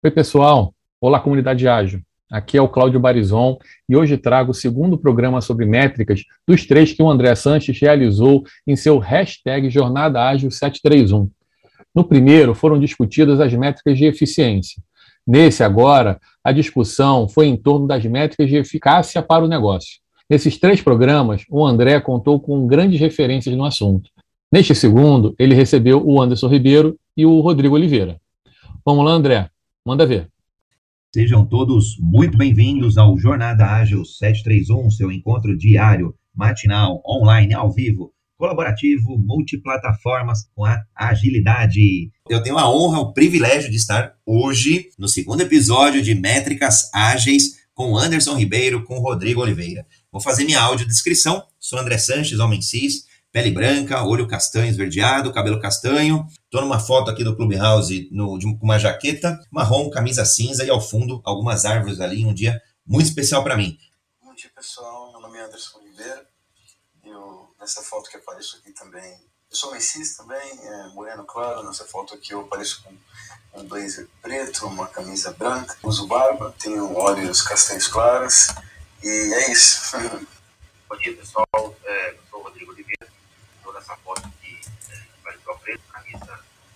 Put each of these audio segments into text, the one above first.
Oi, pessoal. Olá, comunidade ágil. Aqui é o Cláudio Barizon e hoje trago o segundo programa sobre métricas dos três que o André Sanches realizou em seu hashtag Jornada Ágil 731. No primeiro, foram discutidas as métricas de eficiência. Nesse, agora, a discussão foi em torno das métricas de eficácia para o negócio. Nesses três programas, o André contou com grandes referências no assunto. Neste segundo, ele recebeu o Anderson Ribeiro e o Rodrigo Oliveira. Vamos lá, André. Manda ver. Sejam todos muito bem-vindos ao Jornada Ágil 731, seu encontro diário, matinal, online, ao vivo, colaborativo, multiplataformas com a agilidade. Eu tenho a honra, o privilégio de estar hoje no segundo episódio de Métricas Ágeis com Anderson Ribeiro, com Rodrigo Oliveira. Vou fazer minha audiodescrição. Sou André Sanches, homem cis, pele branca, olho castanho esverdeado, cabelo castanho. Estou numa foto aqui do Clubhouse no, de, com uma jaqueta marrom, camisa cinza e ao fundo algumas árvores ali. Um dia muito especial para mim. Bom dia, pessoal. Meu nome é Anderson Oliveira. Eu, nessa foto que apareço aqui também, eu sou Messis também, é, moreno claro. Nessa foto aqui eu apareço com um blazer preto, uma camisa branca, uso barba, tenho olhos castanhos claros e é isso. Bom dia, pessoal.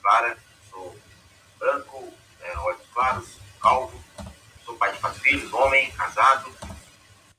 Clara, sou branco, é, olhos claros, calvo, sou pai de quatro filhos, homem, casado.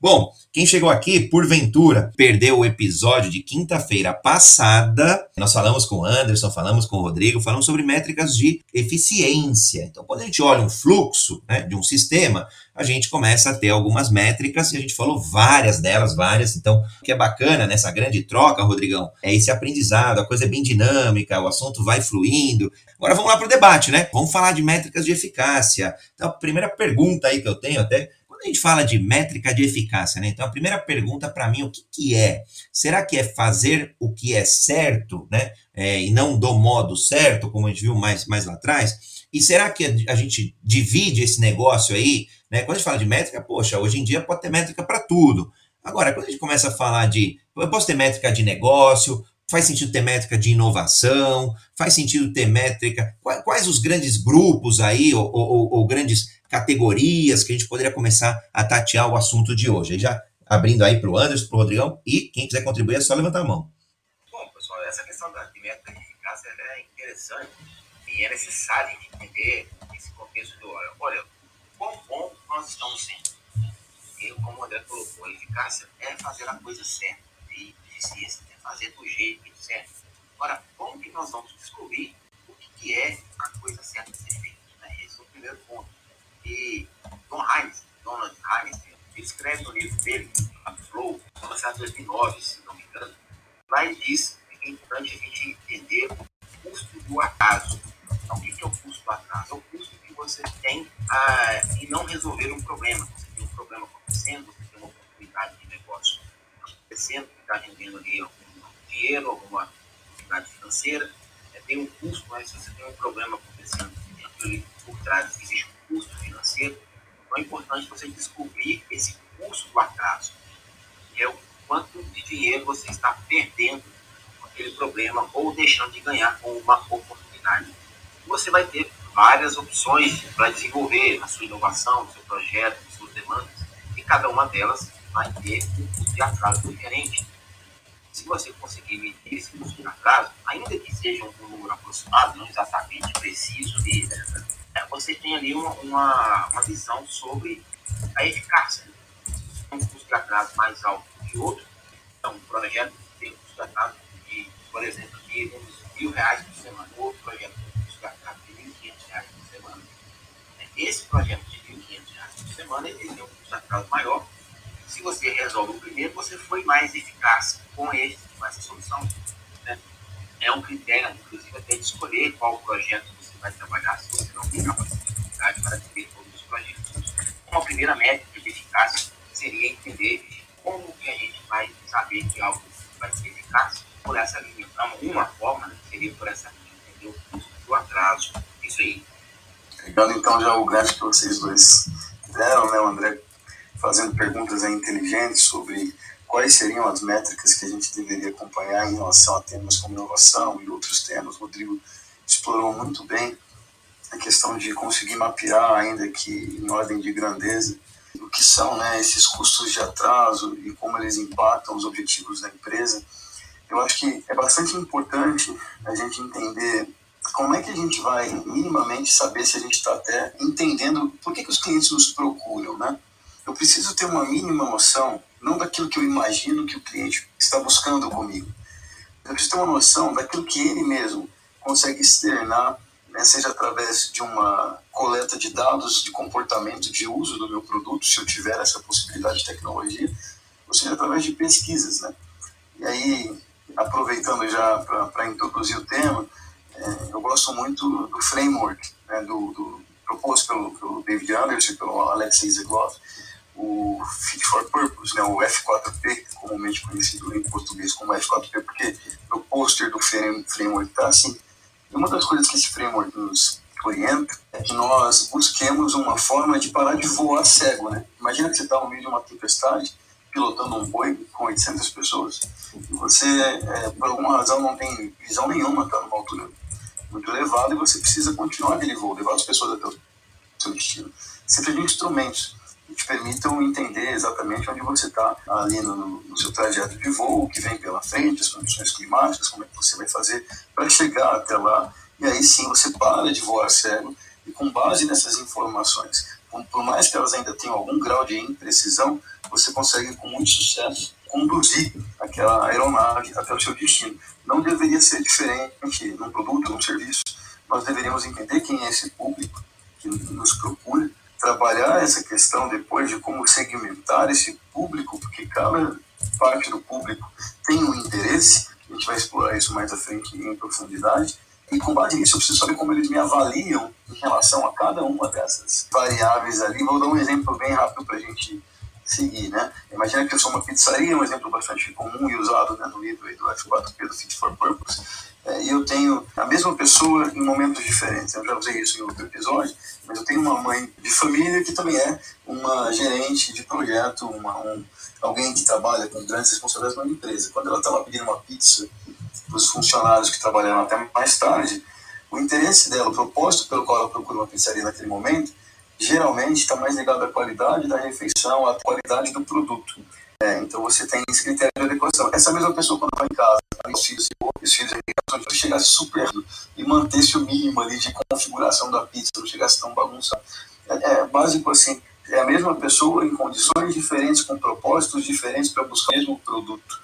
Bom, quem chegou aqui, porventura, perdeu o episódio de quinta-feira passada. Nós falamos com o Anderson, falamos com o Rodrigo, falamos sobre métricas de eficiência. Então, quando a gente olha um fluxo né, de um sistema, a gente começa a ter algumas métricas e a gente falou várias delas, várias. Então, o que é bacana nessa grande troca, Rodrigão, é esse aprendizado, a coisa é bem dinâmica, o assunto vai fluindo. Agora vamos lá para o debate, né? Vamos falar de métricas de eficácia. Então, a primeira pergunta aí que eu tenho até a gente fala de métrica de eficácia, né? Então a primeira pergunta para mim, o que, que é? Será que é fazer o que é certo, né? É, e não do modo certo, como a gente viu mais, mais lá atrás? E será que a gente divide esse negócio aí? Né? Quando a gente fala de métrica, poxa, hoje em dia pode ter métrica para tudo. Agora, quando a gente começa a falar de. Eu posso ter métrica de negócio, faz sentido ter métrica de inovação, faz sentido ter métrica. Quais, os grandes grupos aí, ou, ou, ou grandes categorias que a gente poderia começar a tatear o assunto de hoje. Aí já abrindo aí para o Anderson, para o Rodrigão, e quem quiser contribuir é só levantar a mão. Bom, pessoal, essa questão da métrica de eficácia é interessante e é necessário entender esse contexto do, olha, olha, quão bom nós estamos sendo. E como o André colocou, a eficácia é fazer a coisa certa, e eficiência é fazer do jeito certo. Agora, como que nós vamos descobrir o que, que é a coisa certa a ser feita? Né? Esse é o primeiro ponto. E Don Hines, Donald ele escreve no livro dele, a Flow, lançado em 2009, se não me engano, lá ele diz que é importante a gente entender o custo do acaso. Então, o que é o custo do acaso? É o custo que você tem ah, em não resolver um problema. Você tem um problema acontecendo, você tem uma oportunidade de negócio acontecendo, que está rendendo ali algum dinheiro, alguma oportunidade financeira. É, tem um custo, mas se você tem um problema acontecendo, dentro por trás existe custo financeiro, então é importante você descobrir esse custo do atraso, que é o quanto de dinheiro você está perdendo com aquele problema ou deixando de ganhar com uma oportunidade. Você vai ter várias opções para desenvolver a sua inovação, o seu projeto, as suas demandas, e cada uma delas vai ter um custo de atraso diferente. Se você conseguir medir esse custo de atraso, ainda que seja um número aproximado, não exatamente preciso, né, você tem ali uma, uma, uma, visão sobre a eficácia. Um custo de atraso mais alto que outro, então um projeto tem um custo de atraso de, por exemplo, de uns mil reais por semana, outro projeto tem um custo de atraso de mil quinhentos reais por semana. Esse projeto de mil quinhentos reais por semana, ele tem um custo de atraso maior. Se você resolve o primeiro, você foi mais eficaz com, esse, com essa solução. Né? É um critério, inclusive, até de escolher qual projeto vai trabalhar se você não tem capacidade para atender todos os projetos. Uma primeira métrica de eficácia seria entender como que a gente vai saber que algo vai ser eficaz por essa linha. Então, uma forma né, seria por essa linha, custo do atraso. Isso aí. Pegando então já o gráfico que vocês dois deram, né, o André fazendo perguntas inteligentes sobre quais seriam as métricas que a gente deveria acompanhar em relação a temas como inovação e outros temas. Rodrigo explorou muito bem a questão de conseguir mapear, ainda que em ordem de grandeza, o que são né, esses custos de atraso e como eles impactam os objetivos da empresa. Eu acho que é bastante importante a gente entender como é que a gente vai minimamente saber se a gente está até entendendo por que, que os clientes nos procuram, né? Eu preciso ter uma mínima noção, não daquilo que eu imagino que o cliente está buscando comigo. Eu preciso ter uma noção daquilo que ele mesmo consegue externar, né, seja através de uma coleta de dados de comportamento de uso do meu produto, se eu tiver essa possibilidade de tecnologia, ou seja através de pesquisas, né? E aí, aproveitando já para introduzir o tema, é, eu gosto muito do framework né, do, do, proposto pelo, pelo David Anderson e pelo Alexei Zegloff, o Fit for Purpose, né, o F4P, comumente conhecido em português como F4P, porque no pôster do framework está assim. E uma das coisas que esse framework nos orienta é que nós busquemos uma forma de parar de voar cego. Né? Imagina que você está no meio de uma tempestade, pilotando um boi com 800 pessoas, e você, é, por alguma razão, não tem visão nenhuma, está numa altura muito elevada, e você precisa continuar aquele voo, levar as pessoas até o seu destino. Você precisa de instrumentos que te permitam entender exatamente onde você está ali no, no, seu trajeto de voo, o que vem pela frente, as condições climáticas, como é que você vai fazer para chegar até lá. E aí sim você para de voar cego e com base nessas informações, por mais que elas ainda tenham algum grau de imprecisão, você consegue com muito sucesso conduzir aquela aeronave até o seu destino. Não deveria ser diferente num produto, num serviço. Nós deveríamos entender quem é esse público que nos procura trabalhar essa questão depois de como segmentar esse público, porque cada parte do público tem um interesse, a gente vai explorar isso mais à frente em profundidade, e com base nisso eu preciso saber como eles me avaliam em relação a cada uma dessas variáveis ali. Vou dar um exemplo bem rápido para a gente seguir, né? Imagina que eu sou uma pizzaria, um exemplo bastante comum e usado né, no livro do F4P do Fit for Purpose, é, e eu tenho a mesma pessoa em momentos diferentes. Eu já usei isso em outro episódio, mas eu tenho uma mãe de família que também é uma gerente de projeto, uma, um, alguém que trabalha com grandes responsabilidades numa empresa. Quando ela estava pedindo uma pizza para os funcionários que trabalharam até mais tarde, o interesse dela, o propósito pelo qual ela procura uma pizzaria naquele momento, geralmente está mais ligado à qualidade da refeição, à qualidade do produto. É, então você tem esse critério de adequação. Essa mesma pessoa, quando vai em casa, os filhos, os filhos se chegasse super e mantesse o mínimo ali de configuração da pizza, não chegasse tão bagunçado. É, é básico assim, é a mesma pessoa em condições diferentes, com propósitos diferentes para buscar o mesmo produto.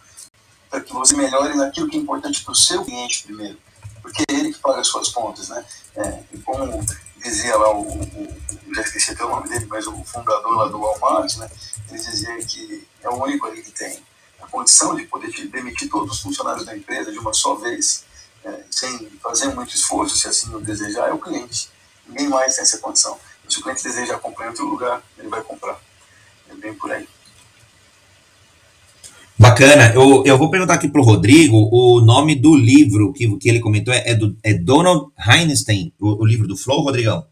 Para que você melhore naquilo que é importante para o seu cliente primeiro. Porque é ele que paga as suas contas, né? É, como dizia lá o, o, já esqueci até o nome dele, mas o fundador lá do Walmart, né? Ele dizia que é o único ali que tem a condição de poder demitir todos os funcionários da empresa de uma só vez, é, sem fazer muito esforço, se assim o desejar, é o cliente. Ninguém mais tem essa condição. Se o cliente deseja comprar em outro lugar, ele vai comprar. É bem por aí. Bacana. Eu, eu vou perguntar aqui para o Rodrigo o nome do livro que, que ele comentou. É, é, do, é Donald Heinstein, o, o livro do Flow, Rodrigão?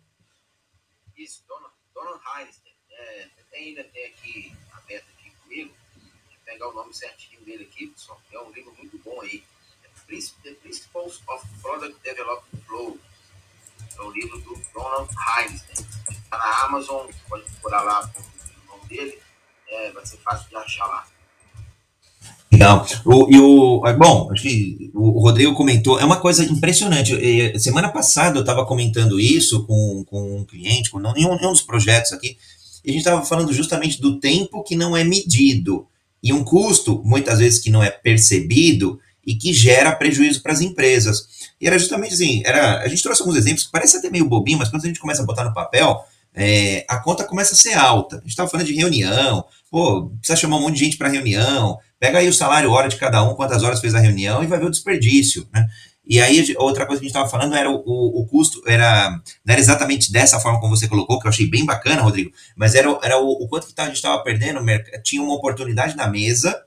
nome certinho dele aqui, pessoal. É um livro muito bom aí. The Principles of Product Development Flow. É um livro do Donald Hines. Está na Amazon, pode procurar lá o nome dele. É, vai ser fácil de achar lá. Legal. O, e o, é, bom, acho que o Rodrigo comentou, é uma coisa impressionante. Semana passada eu estava comentando isso com, com um cliente, com nenhum, nenhum dos projetos aqui, e a gente estava falando justamente do tempo que não é medido e um custo, muitas vezes, que não é percebido e que gera prejuízo para as empresas. E era justamente assim, era, a gente trouxe alguns exemplos que parece até meio bobinho, mas quando a gente começa a botar no papel, é, a conta começa a ser alta. A gente estava falando de reunião, pô, precisa chamar um monte de gente para reunião, pega aí o salário hora de cada um, quantas horas fez a reunião e vai ver o desperdício, né? E aí, outra coisa que a gente estava falando era o, o, o, custo, era, não era exatamente dessa forma como você colocou, que eu achei bem bacana, Rodrigo, mas era, era o, o quanto que a gente estava perdendo, tinha uma oportunidade na mesa,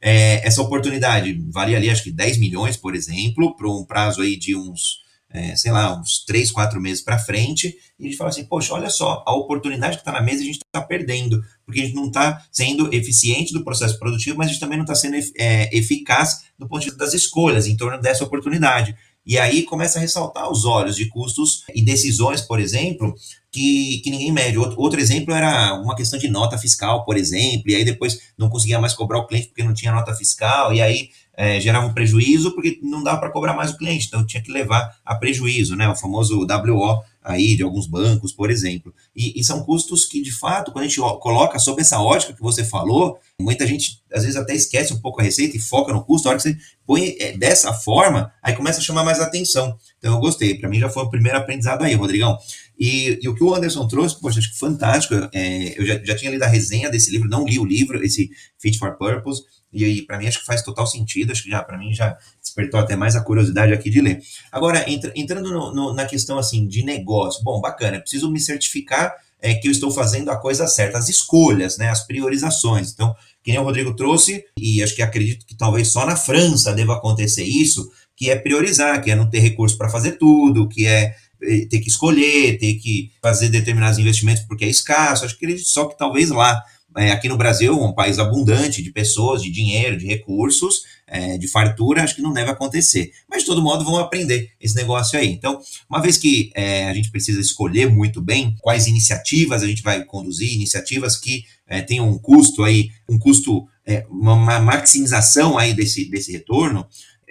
é, essa oportunidade valia ali, acho que 10 milhões, por exemplo, para um prazo aí de uns é, sei lá, uns três, quatro meses para frente, e a gente fala assim, poxa, olha só, a oportunidade que está na mesa a gente está perdendo, porque a gente não está sendo eficiente do processo produtivo, mas a gente também não está sendo é, eficaz do ponto de vista das escolhas em torno dessa oportunidade. E aí começa a ressaltar os olhos de custos e decisões, por exemplo, que, que ninguém mede. Outro, outro exemplo era uma questão de nota fiscal, por exemplo, e aí depois não conseguia mais cobrar o cliente porque não tinha nota fiscal, e aí é, gerava um prejuízo porque não dava para cobrar mais o cliente, então tinha que levar a prejuízo, né? O famoso WO aí de alguns bancos, por exemplo. E, e, são custos que, de fato, quando a gente coloca sob essa ótica que você falou, muita gente às vezes até esquece um pouco a receita e foca no custo. A hora que você põe é, dessa forma, aí começa a chamar mais atenção. Então eu gostei. Para mim já foi o primeiro aprendizado aí, Rodrigão. E, e, o que o Anderson trouxe, poxa, acho que fantástico. É, eu já, já tinha lido a resenha desse livro, não li o livro, esse Fit for Purpose. E aí, para mim, acho que faz total sentido. Acho que já, para mim, já despertou até mais a curiosidade aqui de ler. Agora, entra, entrando no, no, na questão assim de negócio, bom, bacana, preciso me certificar é, que eu estou fazendo a coisa certa, as escolhas, né, as priorizações. Então, que nem o Rodrigo trouxe, e acho que acredito que talvez só na França deva acontecer isso, que é priorizar, que é não ter recurso para fazer tudo, que é, é ter que escolher, ter que fazer determinados investimentos porque é escasso. Acho que só que talvez lá é, aqui no Brasil, um país abundante de pessoas, de dinheiro, de recursos, é, de fartura, acho que não deve acontecer. Mas, de todo modo, vão aprender esse negócio aí. Então, uma vez que é, a gente precisa escolher muito bem quais iniciativas a gente vai conduzir, iniciativas que é, tenham um custo aí, um custo, é, uma maximização aí desse, desse retorno,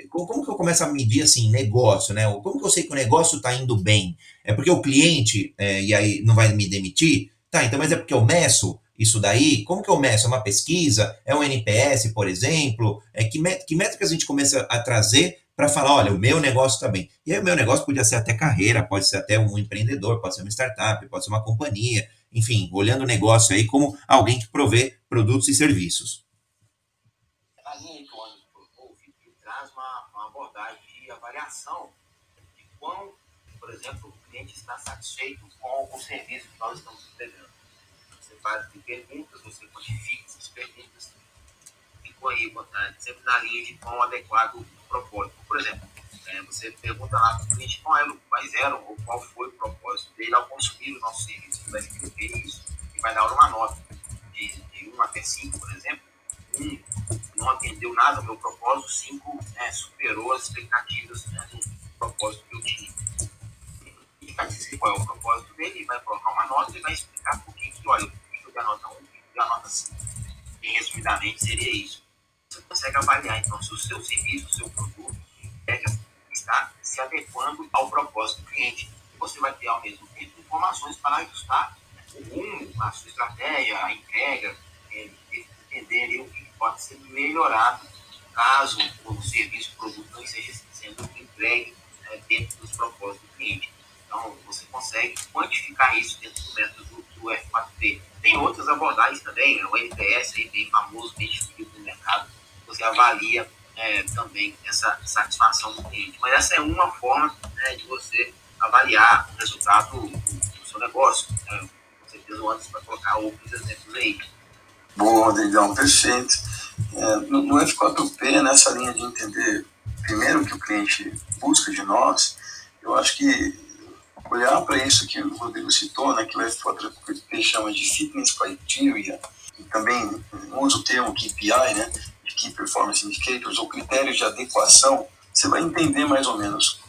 como que eu começo a medir assim negócio, né? Como que eu sei que o negócio está indo bem? É porque o cliente é, e aí não vai me demitir? Tá, então mas é porque eu meço? Isso daí? Como que eu meço? É uma pesquisa? É um NPS, por exemplo? É, que, que métricas a gente começa a trazer para falar, olha, o meu negócio está bem. E aí o meu negócio podia ser até carreira, pode ser até um empreendedor, pode ser uma startup, pode ser uma companhia, enfim, olhando o negócio aí como alguém que provê produtos e serviços. A que traz uma abordagem de avaliação de quão, por exemplo, o cliente está satisfeito com o serviço que nós estamos entregando faz de perguntas, você quantifica essas perguntas, ficou aí botar sempre na linha de quão adequado o propósito. Por exemplo, é, você pergunta lá para o cliente qual era, quais eram ou qual foi o propósito dele ao consumir o nosso serviço. Vai escrever isso e vai dar uma nota de, de 1 até 5, por exemplo. 1 não atendeu nada ao meu propósito, 5 né, superou as expectativas né, do propósito que eu tinha. E vai dizer qual é o propósito dele, vai colocar uma nota e vai explicar por que, olha, da nota 1 e da nota 5. E, resumidamente, seria isso. Você consegue avaliar, então, se o seu serviço, o seu produto, está se adequando ao propósito do cliente. E você vai ter, ao mesmo tempo, informações para ajustar o rumo, a sua estratégia, a entrega, é, entender o que pode ser melhorado caso o serviço, o produto não esteja sendo entregue é, dentro dos propósitos do cliente. Então, você consegue quantificar isso dentro do método do F4P. Tem outras abordagens também, o NPS, aí, bem famoso, bem distribuído no mercado, você avalia é, também essa satisfação do cliente. Mas essa é uma forma né, de você avaliar o resultado do, do seu negócio. Né? Com certeza o Anderson vai colocar outros exemplos aí. Boa, Rodrigão, perfeito. É, no, no F4P, nessa linha de entender primeiro o que o cliente busca de nós, eu acho que olhar para isso que o Rodrigo citou, né, que o FOP chama de Fitness Criteria, e também usa o termo KPI, né, Key Performance Indicators, ou critérios de adequação, você vai entender mais ou menos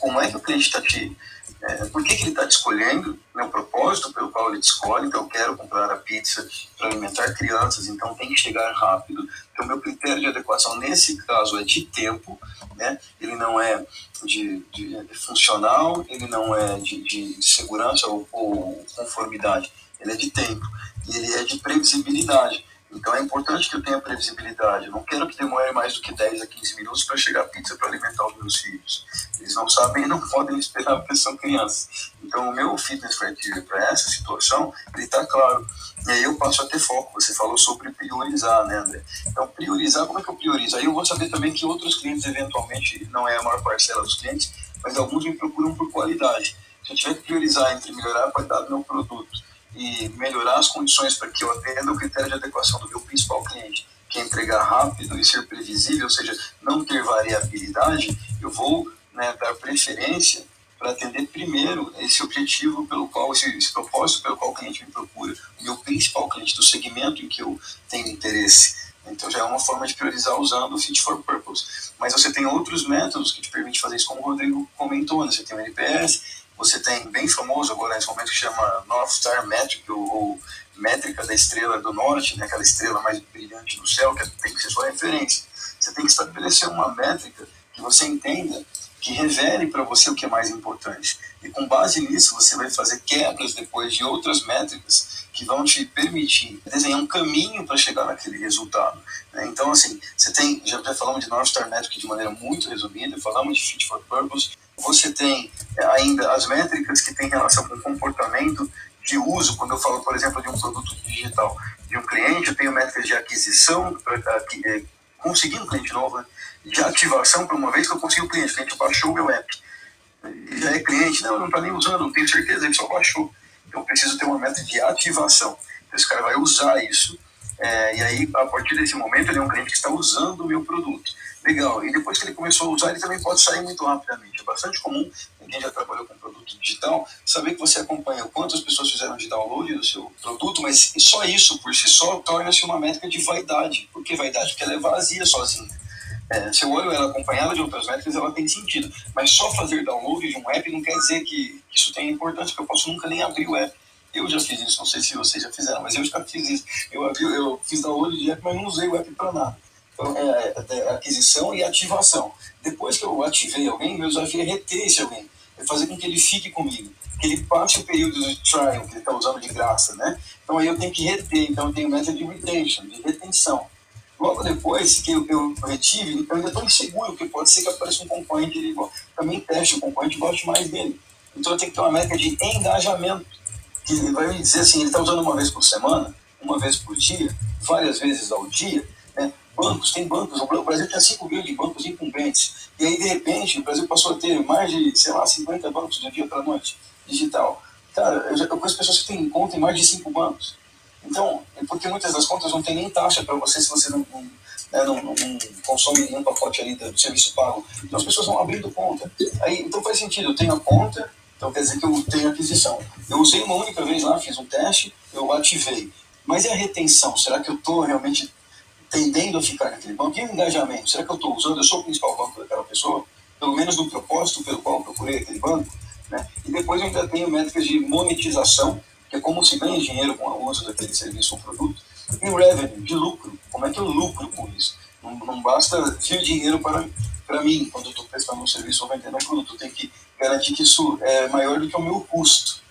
como é que o cliente está te é, por que, que ele está te escolhendo, né, o propósito pelo qual ele te escolhe, então eu quero comprar a pizza para alimentar crianças, então tem que chegar rápido. Então, meu critério de adequação nesse caso é de tempo, né? ele não é de, de, de funcional, ele não é de, de segurança ou, ou conformidade, ele é de tempo, e ele é de previsibilidade. Então é importante que eu tenha previsibilidade. Eu não quero que demore mais do que 10 a 15 minutos para chegar a pizza para alimentar os meus filhos. Eles não sabem e não podem esperar porque são crianças. Então o meu fitness criteria para essa situação, ele está claro. E aí eu passo a ter foco. Você falou sobre priorizar, né, André? Então priorizar, como é que eu priorizo? Aí eu vou saber também que outros clientes, eventualmente, não é a maior parcela dos clientes, mas alguns me procuram por qualidade. Se eu tiver que priorizar entre melhorar a qualidade do meu produto e melhorar as condições para que eu atenda o critério de adequação do meu principal cliente, que é entregar rápido e ser previsível, ou seja, não ter variabilidade, eu vou né, dar preferência para atender primeiro esse objetivo pelo qual, esse, esse, propósito pelo qual o cliente me procura, o meu principal cliente do segmento em que eu tenho interesse. Então já é uma forma de priorizar usando o Fit for Purpose. mas você tem outros métodos que te permitem fazer isso, como o Rodrigo comentou, né? você tem o NPS, você tem bem famoso agora nesse momento que chama North Star Metric, ou, métrica da estrela do norte, né? aquela estrela mais brilhante do céu, que tem que ser sua referência. Você tem que estabelecer uma métrica que você entenda que revele para você o que é mais importante. E com base nisso, você vai fazer quebras depois de outras métricas que vão te permitir desenhar um caminho para chegar naquele resultado. Né? Então, assim, você tem, já, já falamos de North Star Metric de maneira muito resumida, falamos de Fit for Purpose, você tem é, ainda as métricas que têm relação com o comportamento de uso, quando eu falo, por exemplo, de um produto digital de um cliente, eu tenho métricas de aquisição, é, conseguir um cliente novo, né? de ativação para uma vez que eu consegui o cliente, o cliente baixou o meu app. Ele já é cliente, não, não está nem usando, não tenho certeza, ele só baixou. Então, eu preciso ter uma meta de ativação. Então, esse cara vai usar isso, é, e aí, a partir desse momento, ele é um cliente que está usando o meu produto. Legal. E depois que ele começou a usar, ele também pode sair muito rapidamente. É bastante comum, quem já trabalhou com produto digital, saber que você acompanha quantas pessoas fizeram de download do seu produto, mas só isso por si só torna-se uma métrica de vaidade. Por que vaidade? Porque ela é vazia sozinha. É, se eu olho ela acompanhada de outras métricas, ela tem sentido. Mas só fazer download de um app não quer dizer que isso tenha importância, porque eu posso nunca nem abrir o app. Eu já fiz isso, não sei se vocês já fizeram, mas eu já fiz isso. Eu, abri, eu fiz download de app, mas não usei o app para nada. Então, é, aquisição e ativação. Depois que eu ativei alguém, meu desafio é reter esse alguém. É fazer com que ele fique comigo. Que ele passe o período de trial que ele está usando de graça, né? Então aí eu tenho que reter. Então eu tenho método de retention, de retenção. Logo depois que eu, eu retive, eu ainda estou inseguro, porque pode ser que apareça um concorrente ele também teste o concorrente e goste mais dele. Então eu tenho que ter uma métrica de engajamento, que vai me dizer assim, ele está usando uma vez por semana, uma vez por dia, várias vezes ao dia, né? Bancos, tem bancos, o Brasil tinha 5 mil de bancos incumbentes, e aí de repente o Brasil passou a ter mais de, sei lá, 50 bancos do dia para a noite, digital. Cara, eu, já, eu conheço pessoas que têm conta em mais de 5 bancos. Então, é porque muitas das contas não tem nem taxa para você se você não, não, né, não, não, consome nenhum pacote ali do serviço pago. Então as pessoas vão abrindo conta. Aí, então faz sentido, eu tenho a conta, então quer dizer que eu tenho aquisição. Eu usei uma única vez lá, fiz um teste, eu ativei. Mas e a retenção? Será que eu estou realmente tendendo a ficar naquele banco? E o engajamento? Será que eu estou usando? Eu sou o principal banco daquela pessoa? Pelo menos no propósito pelo qual eu procurei aquele banco? Né? E depois eu ainda tenho métricas de monetização, que é como se ganha dinheiro com o uso daquele serviço ou produto, e o revenue, de lucro, como é que eu lucro com isso? Não, não basta vir dinheiro para, para mim quando eu estou prestando um serviço ou vendendo um produto, eu tenho que garantir que isso é maior do que o meu custo.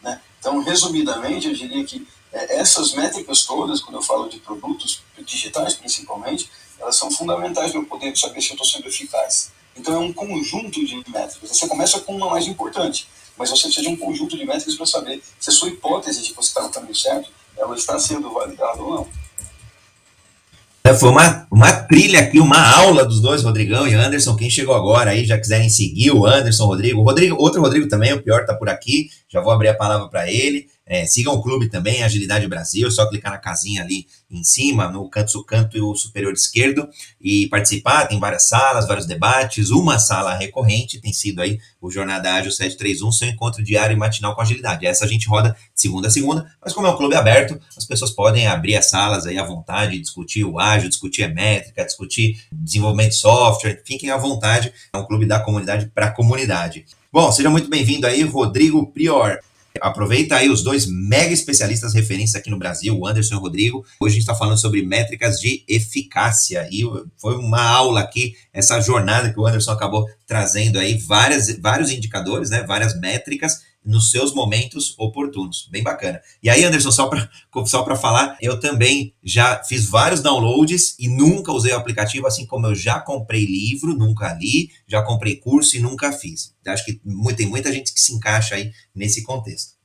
Né? Então, resumidamente, eu diria que essas métricas todas, quando eu falo de produtos digitais principalmente, elas são fundamentais para eu poder saber se eu estou sendo eficaz. Então, é um conjunto de métricas. Você começa com uma mais importante, mas você precisa de um conjunto de métricas para saber se a sua hipótese de que você está no caminho certo ela está sendo validada ou não. É, foi uma, uma trilha aqui, uma aula dos dois, Rodrigão e Anderson. Quem chegou agora aí, já quiserem seguir o Anderson, Rodrigo. Rodrigo outro Rodrigo também, o pior está por aqui. Já vou abrir a palavra para ele. É, sigam o clube também, Agilidade Brasil, só clicar na casinha ali em cima, no canto, canto superior esquerdo, e participar. Tem várias salas, vários debates. Uma sala recorrente tem sido aí o Jornada Ágil 731, seu encontro diário e matinal com agilidade. Essa a gente roda de segunda a segunda, mas como é um clube aberto, as pessoas podem abrir as salas aí à vontade, discutir o ágil, discutir a métrica, discutir desenvolvimento de software, fiquem à vontade. É um clube da comunidade para a comunidade. Bom, seja muito bem-vindo aí, Rodrigo Prior. Aproveita aí os dois mega especialistas referências aqui no Brasil, o Anderson e o Rodrigo. Hoje a gente está falando sobre métricas de eficácia. E foi uma aula aqui, essa jornada que o Anderson acabou trazendo aí, várias, vários indicadores, né, várias métricas nos seus momentos oportunos. Bem bacana. E aí, Anderson, só para só falar, eu também já fiz vários downloads e nunca usei o aplicativo, assim como eu já comprei livro, nunca li, já comprei curso e nunca fiz. Acho que tem muita gente que se encaixa aí nesse contexto.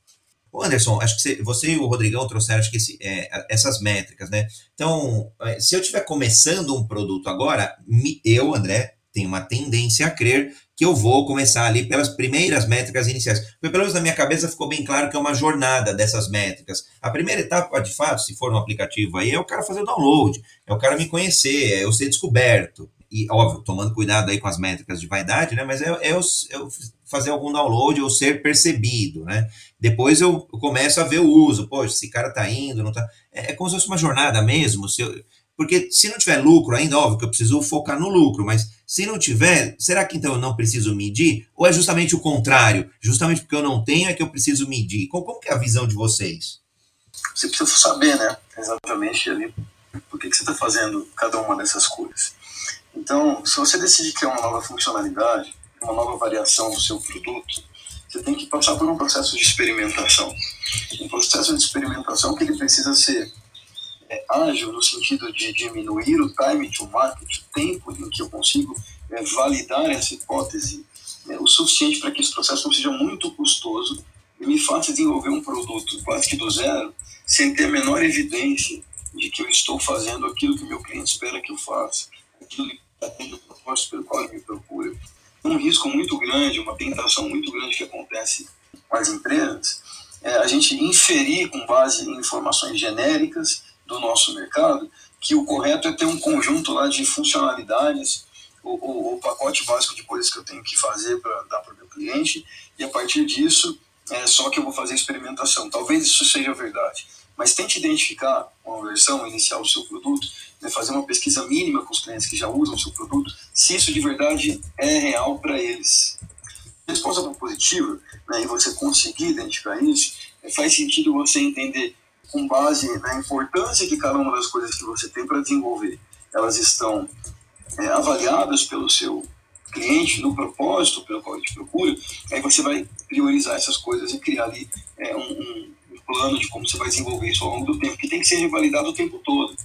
Ô Anderson, acho que você e o Rodrigão trouxeram acho que esse, é, essas métricas, né? Então, é, se eu estiver começando um produto agora, eu, André, tenho uma tendência a crer que eu vou começar ali pelas primeiras métricas iniciais. Porque pelo menos na minha cabeça ficou bem claro que é uma jornada dessas métricas. A primeira etapa, de fato, se for um aplicativo aí, é o cara fazer o download, é o cara me conhecer, é eu ser descoberto. E, óbvio, tomando cuidado aí com as métricas de vaidade, né? Mas é, é, eu, eu fazer algum download ou ser percebido, né? Depois eu começo a ver o uso. Poxa, esse cara tá indo, não tá... É, é como se fosse uma jornada mesmo. Se eu, Porque se não tiver lucro ainda, óbvio que eu preciso focar no lucro, mas se não tiver, será que então eu não preciso medir? Ou é justamente o contrário? Justamente porque eu não tenho é que eu preciso medir? Como, como que é a visão de vocês? Você precisa saber, né? Exatamente ali por que, que você está fazendo cada uma dessas coisas. Então, se você decide criar uma nova funcionalidade, uma nova variação do seu produto, você tem que passar por um processo de experimentação. Um processo de experimentação que ele precisa ser é, ágil no sentido de diminuir o time to market, o tempo em que eu consigo é, validar essa hipótese, é, o suficiente para que esse processo não seja muito custoso e me faça desenvolver um produto quase que do zero, sem ter a menor evidência de que eu estou fazendo aquilo que o meu cliente espera que eu faça, aquilo que atende o propósito pelo qual ele me procura. Um risco muito grande, uma tentação muito grande que acontece com as empresas, é a gente inferir com base em informações genéricas do nosso mercado que o correto é ter um conjunto lá de funcionalidades o, o, pacote básico de coisas que eu tenho que fazer para dar para o meu cliente e a partir disso é só que eu vou fazer experimentação. Talvez isso seja verdade, mas tente identificar uma versão inicial do seu produto, né, fazer uma pesquisa mínima com os clientes que já usam o seu produto, se isso de verdade é real para eles. Resposta positiva, né, e você conseguir identificar isso, é, faz sentido você entender com base na importância que cada uma das coisas que você tem para desenvolver, elas estão é, avaliadas pelo seu cliente, no propósito pelo qual ele te procura, aí você vai priorizar essas coisas e criar ali é, um, um, plano de como você vai desenvolver isso ao longo do tempo, que tem que ser revalidado o tempo todo.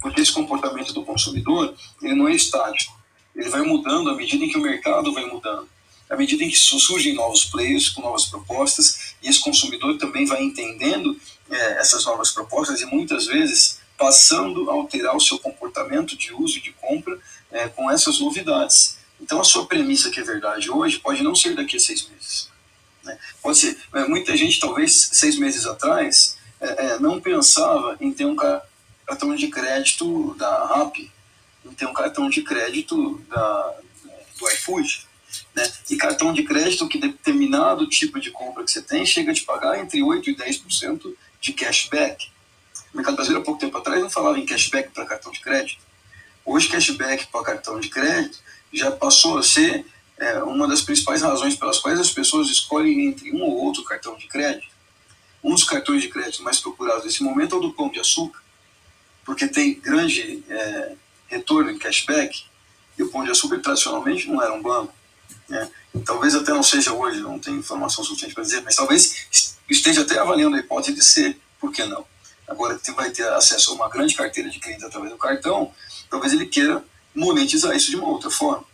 Porque esse comportamento do consumidor, ele não é estático. Ele vai mudando à medida em que o mercado vai mudando. À medida em que surgem novos players com novas propostas, e esse consumidor também vai entendendo é, essas novas propostas e muitas vezes passando a alterar o seu comportamento de uso e de compra é, com essas novidades. Então, a sua premissa que é verdade hoje pode não ser daqui a seis meses. Né? Pode ser, é, muita gente, talvez seis meses atrás, é, é, não pensava em ter um cartão de crédito da RAP, em ter um cartão de crédito da, do iFood. Né? E cartão de crédito que determinado tipo de compra que você tem chega a te pagar entre 8% e 10% de cashback. O mercado brasileiro, há pouco tempo atrás, não falava em cashback para cartão de crédito. Hoje, cashback para cartão de crédito já passou a ser é, uma das principais razões pelas quais as pessoas escolhem entre um ou outro cartão de crédito. Um dos cartões de crédito mais procurados nesse momento é o do Pão de Açúcar, porque tem grande é, retorno em cashback, e o Pão de Açúcar tradicionalmente não era um banco. Né? Talvez até não seja hoje, não tenho informação suficiente para dizer, mas talvez esteja até avaliando a hipótese de ser, por que não? Agora que vai ter acesso a uma grande carteira de clientes através do cartão, talvez ele queira monetizar isso de uma outra forma.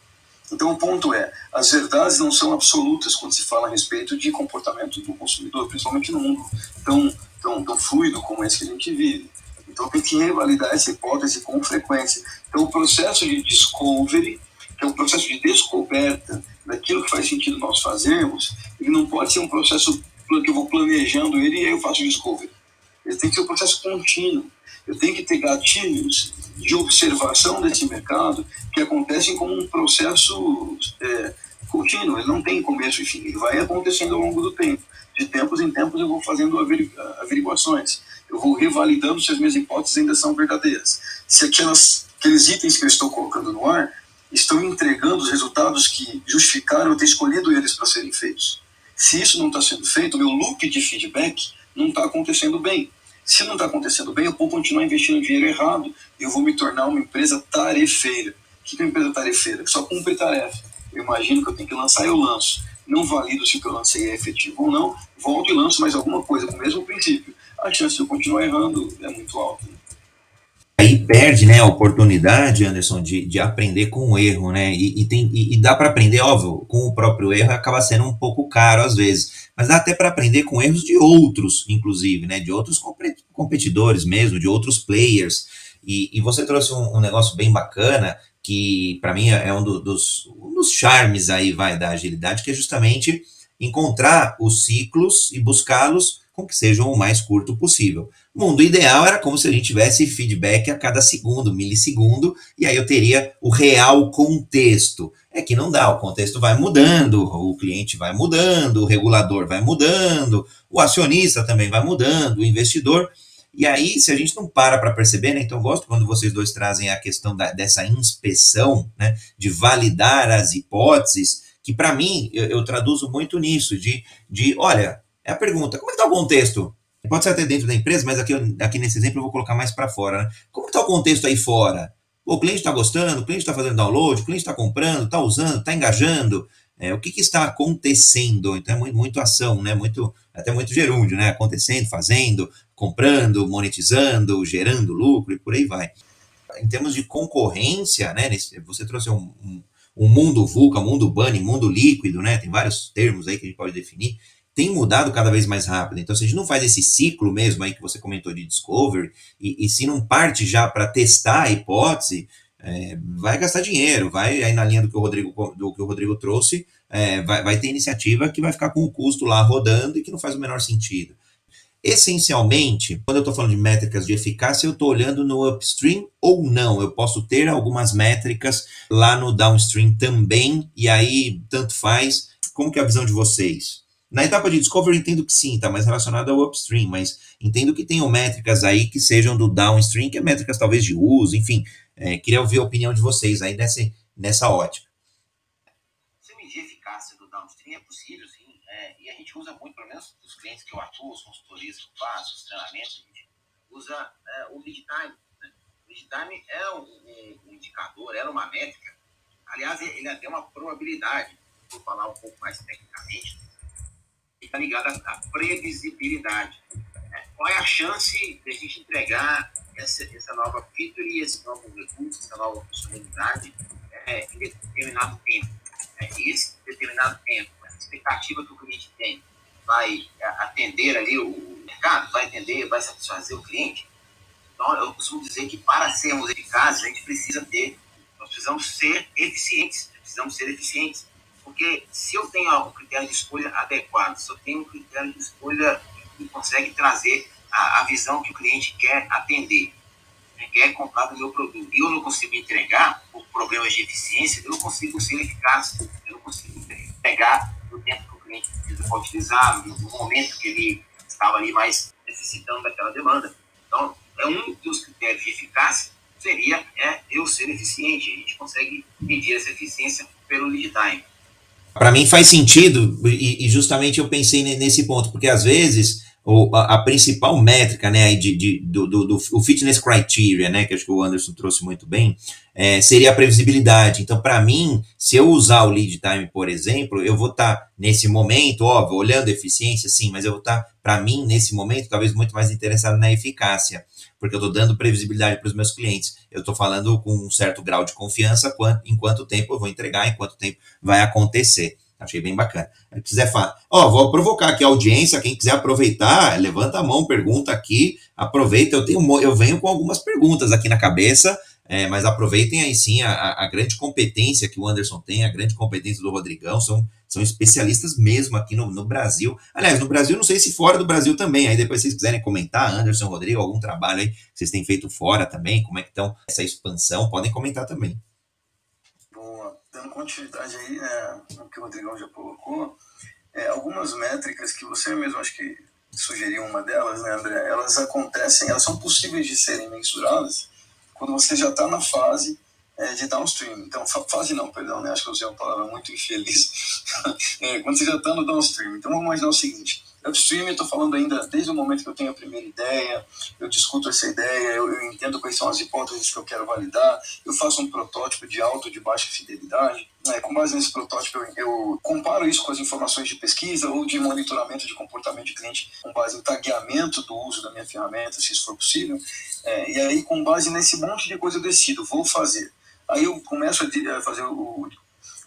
Então, o ponto é: as verdades não são absolutas quando se fala a respeito de comportamento do consumidor, principalmente no mundo tão, tão, tão fluido como esse que a gente vive. Então, tem que revalidar essa hipótese com frequência. Então, o processo de discovery, é um processo de descoberta daquilo que faz sentido nós fazermos, ele não pode ser um processo que eu vou planejando ele e aí eu faço discovery. Ele tem que ser um processo contínuo. Eu tenho que ter gatilhos de observação desse mercado que acontecem como um processo é, contínuo, ele não tem começo e fim, ele vai acontecendo ao longo do tempo. De tempos em tempos eu vou fazendo averiguações, eu vou revalidando se as minhas hipóteses ainda são verdadeiras. Se aquelas, aqueles itens que eu estou colocando no ar estão entregando os resultados que justificaram eu ter escolhido eles para serem feitos. Se isso não está sendo feito, meu loop de feedback não está acontecendo bem. Se não está acontecendo bem, eu vou continuar investindo dinheiro errado e eu vou me tornar uma empresa tarefeira. O que é uma empresa tarefeira? Que só cumpre tarefa. Eu imagino que eu tenho que lançar, eu lanço. Não valido se o que eu lancei é efetivo ou não, volto e lanço mais alguma coisa com o mesmo princípio. A chance de eu continuar errando é muito alta. Aí perde né, a oportunidade, Anderson, de, de aprender com o erro, né? E, e, tem, e, e dá para aprender, óbvio, com o próprio erro acaba sendo um pouco caro às vezes mas dá até para aprender com erros de outros, inclusive, né, de outros competidores mesmo, de outros players. E, e você trouxe um, um, negócio bem bacana, que para mim é um, do, dos, um dos charmes aí, vai, da agilidade, que é justamente encontrar os ciclos e buscá-los com que sejam o mais curto possível. O mundo ideal era como se a gente tivesse feedback a cada segundo, milissegundo, e aí eu teria o real contexto. É que não dá, o contexto vai mudando, o cliente vai mudando, o regulador vai mudando, o acionista também vai mudando, o investidor. E aí, se a gente não para para perceber, né? Então, eu gosto quando vocês dois trazem a questão da, dessa inspeção, né? De validar as hipóteses, que para mim, eu, eu, traduzo muito nisso, de, de olha, é a pergunta, como é que está o contexto? Pode ser até dentro da empresa, mas aqui, aqui nesse exemplo eu vou colocar mais para fora. Né? Como está o contexto aí fora? o cliente está gostando, o cliente está fazendo download, o cliente está comprando, está usando, está engajando. É, o que, que, está acontecendo? Então é muito, muito, ação, né? Muito, até muito gerúndio, né? Acontecendo, fazendo, comprando, monetizando, gerando lucro e por aí vai. Em termos de concorrência, né? Você trouxe um, um, um mundo VUCA, mundo bunny, mundo líquido, né? Tem vários termos aí que a gente pode definir tem mudado cada vez mais rápido. Então, se a gente não faz esse ciclo mesmo aí que você comentou de discovery, e, e se não parte já para testar a hipótese, é, vai gastar dinheiro, vai aí na linha do que o Rodrigo, do que o Rodrigo trouxe, é, vai, vai ter iniciativa que vai ficar com o custo lá rodando e que não faz o menor sentido. Essencialmente, quando eu estou falando de métricas de eficácia, eu estou olhando no upstream ou não. Eu posso ter algumas métricas lá no downstream também, e aí tanto faz. Como que é a visão de vocês? Na etapa de discovery, entendo que sim, está mais relacionado ao upstream, mas entendo que tenham métricas aí que sejam do downstream, que é métricas talvez de uso, enfim. É, queria ouvir a opinião de vocês aí nessa, nessa ótica. Você medir a eficácia do downstream é possível, sim. É, e a gente usa muito, pelo menos os clientes que eu atuo, os consultorias que eu faço, os treinamentos, a gente usa é, o lead time. Né? O lead time é um, um, um indicador, era uma métrica. Aliás, ele até uma probabilidade, vou falar um pouco mais tecnicamente, está ligada à previsibilidade. É, qual é a chance de a gente entregar essa, essa nova feature, esse novo recurso, essa nova funcionalidade é, em determinado tempo? É, esse determinado tempo, a expectativa que o cliente tem, vai atender ali o mercado, vai atender, vai satisfazer o cliente? Então, eu costumo dizer que para sermos eficazes, a gente precisa ter, nós precisamos ser eficientes, precisamos ser eficientes. Porque se eu tenho um critério de escolha adequado, se eu tenho um critério de escolha que consegue trazer a, a visão que o cliente quer atender, né, quer comprar do meu produto, e eu não consigo entregar por problemas de eficiência, eu não consigo ser eficaz, eu não consigo entregar no tempo que o cliente precisa para utilizar, no momento que ele estava ali mais necessitando daquela demanda. Então, é um dos critérios de eficácia seria é eu ser eficiente. A gente consegue medir essa eficiência pelo lead time. Para mim faz sentido, e, e, justamente eu pensei nesse ponto, porque às vezes a, a, principal métrica, né, de, de, do, do, do o fitness criteria, né, que acho que o Anderson trouxe muito bem, é, seria a previsibilidade. Então, para mim, se eu usar o lead time, por exemplo, eu vou estar tá, nesse momento, óbvio, olhando eficiência, sim, mas eu vou estar, tá, para mim, nesse momento, talvez muito mais interessado na eficácia porque eu estou dando previsibilidade para os meus clientes. Eu estou falando com um certo grau de confiança quanto, em quanto tempo eu vou entregar, em quanto tempo vai acontecer. Achei bem bacana. Se quiser falar, ó, vou provocar aqui a audiência, quem quiser aproveitar, levanta a mão, pergunta aqui, aproveita. Eu tenho, eu venho com algumas perguntas aqui na cabeça é, mas aproveitem aí sim a, a, grande competência que o Anderson tem, a grande competência do Rodrigão, são, são especialistas mesmo aqui no, no Brasil. Aliás, no Brasil, não sei se fora do Brasil também. Aí depois, se vocês quiserem comentar, Anderson, Rodrigo, algum trabalho aí que vocês têm feito fora também, como é que estão essa expansão, podem comentar também. Dando continuidade aí né, no que o Rodrigão já colocou, é, algumas métricas que você mesmo acho que sugeriu uma delas, né, André? Elas acontecem, elas são possíveis de serem mensuradas quando você já está na fase é, de downstream. Então, fase não, perdão, né? acho que eu usei uma palavra muito infeliz. é, quando você já está no downstream. Então, vamos imaginar o seguinte: upstream, eu estou falando ainda desde o momento que eu tenho a primeira ideia, eu discuto essa ideia, eu, eu, entendo quais são as hipóteses que eu quero validar, eu faço um protótipo de alta ou de baixa fidelidade. Né? Com base nesse protótipo, eu, eu, comparo isso com as informações de pesquisa ou de monitoramento de comportamento de cliente, com base no tagueamento do uso da minha ferramenta, se isso for possível. É, e aí, com base nesse monte de coisa, eu decido, vou fazer. Aí eu começo a fazer o,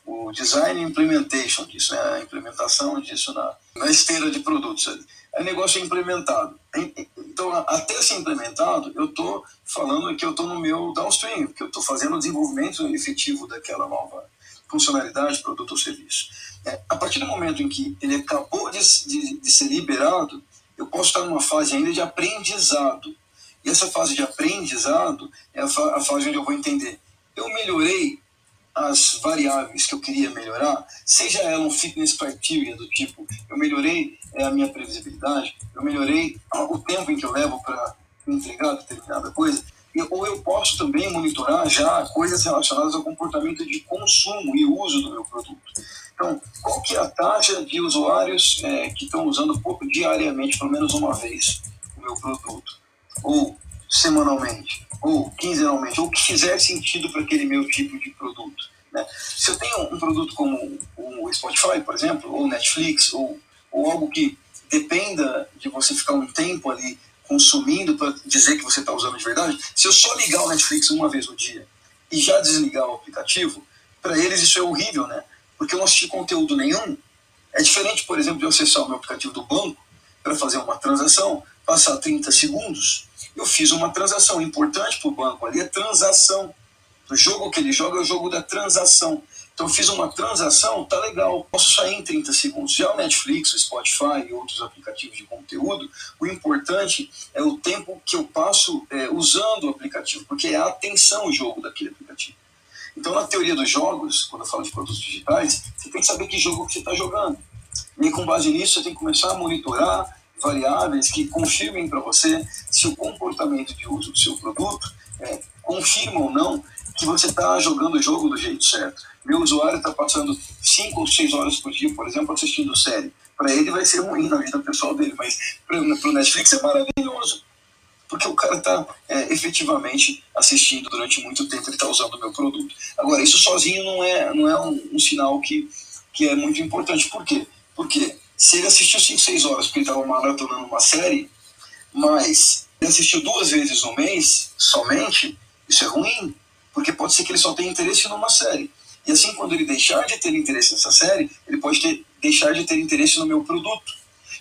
o design implementation disso, né? a implementação disso na, na esteira de produtos. Aí o negócio é implementado. Então, até ser implementado, eu estou falando que eu estou no meu downstream, que eu estou fazendo o desenvolvimento efetivo daquela nova funcionalidade, produto ou serviço. É, a partir do momento em que ele acabou de, de, de ser liberado, eu posso estar numa fase ainda de aprendizado. E essa fase de aprendizado é a, fa a fase onde eu vou entender. Eu melhorei as variáveis que eu queria melhorar, seja ela um fitness criteria do tipo, eu melhorei é, a minha previsibilidade, eu melhorei o tempo em que eu levo para entregar determinada coisa. Ou eu posso também monitorar já coisas relacionadas ao comportamento de consumo e uso do meu produto. Então, qual que é a taxa de usuários é, que estão usando diariamente, pelo menos uma vez, o meu produto? Ou semanalmente, ou quinzenalmente, ou o que fizer sentido para aquele meu tipo de produto. Né? Se eu tenho um produto como o Spotify, por exemplo, ou Netflix, ou, ou algo que dependa de você ficar um tempo ali consumindo para dizer que você está usando de verdade, se eu só ligar o Netflix uma vez no dia e já desligar o aplicativo, para eles isso é horrível, né? Porque eu não assisti conteúdo nenhum. É diferente, por exemplo, de eu acessar o meu aplicativo do banco para fazer uma transação, passar 30 segundos, eu fiz uma transação importante para o banco ali, é transação. O jogo que ele joga é o jogo da transação. Então, fiz uma transação, tá legal, posso sair em 30 segundos. Já o Netflix, o Spotify e outros aplicativos de conteúdo, o importante é o tempo que eu passo é, usando o aplicativo, porque é a atenção o jogo daquele aplicativo. Então, na teoria dos jogos, quando eu falo de produtos digitais, você tem que saber que jogo que você está jogando. E com base nisso, você tem que começar a monitorar variáveis que confirmem para você se o comportamento de uso do seu produto é, confirma ou não que você está jogando o jogo do jeito certo. Meu usuário está passando 5 ou 6 horas por dia, por exemplo, assistindo série. Para ele vai ser ruim na vida pessoal dele, mas para o Netflix é maravilhoso. Porque o cara está é, efetivamente assistindo durante muito tempo, ele está usando o meu produto. Agora, isso sozinho não é, não é um, um sinal que, que é muito importante. Por quê? Porque se ele assistiu 5, 6 horas porque ele estava maratonando uma série, mas ele assistiu duas vezes no mês somente, isso é ruim, porque pode ser que ele só tenha interesse numa série. E assim, quando ele deixar de ter interesse nessa série, ele pode ter, deixar de ter interesse no meu produto.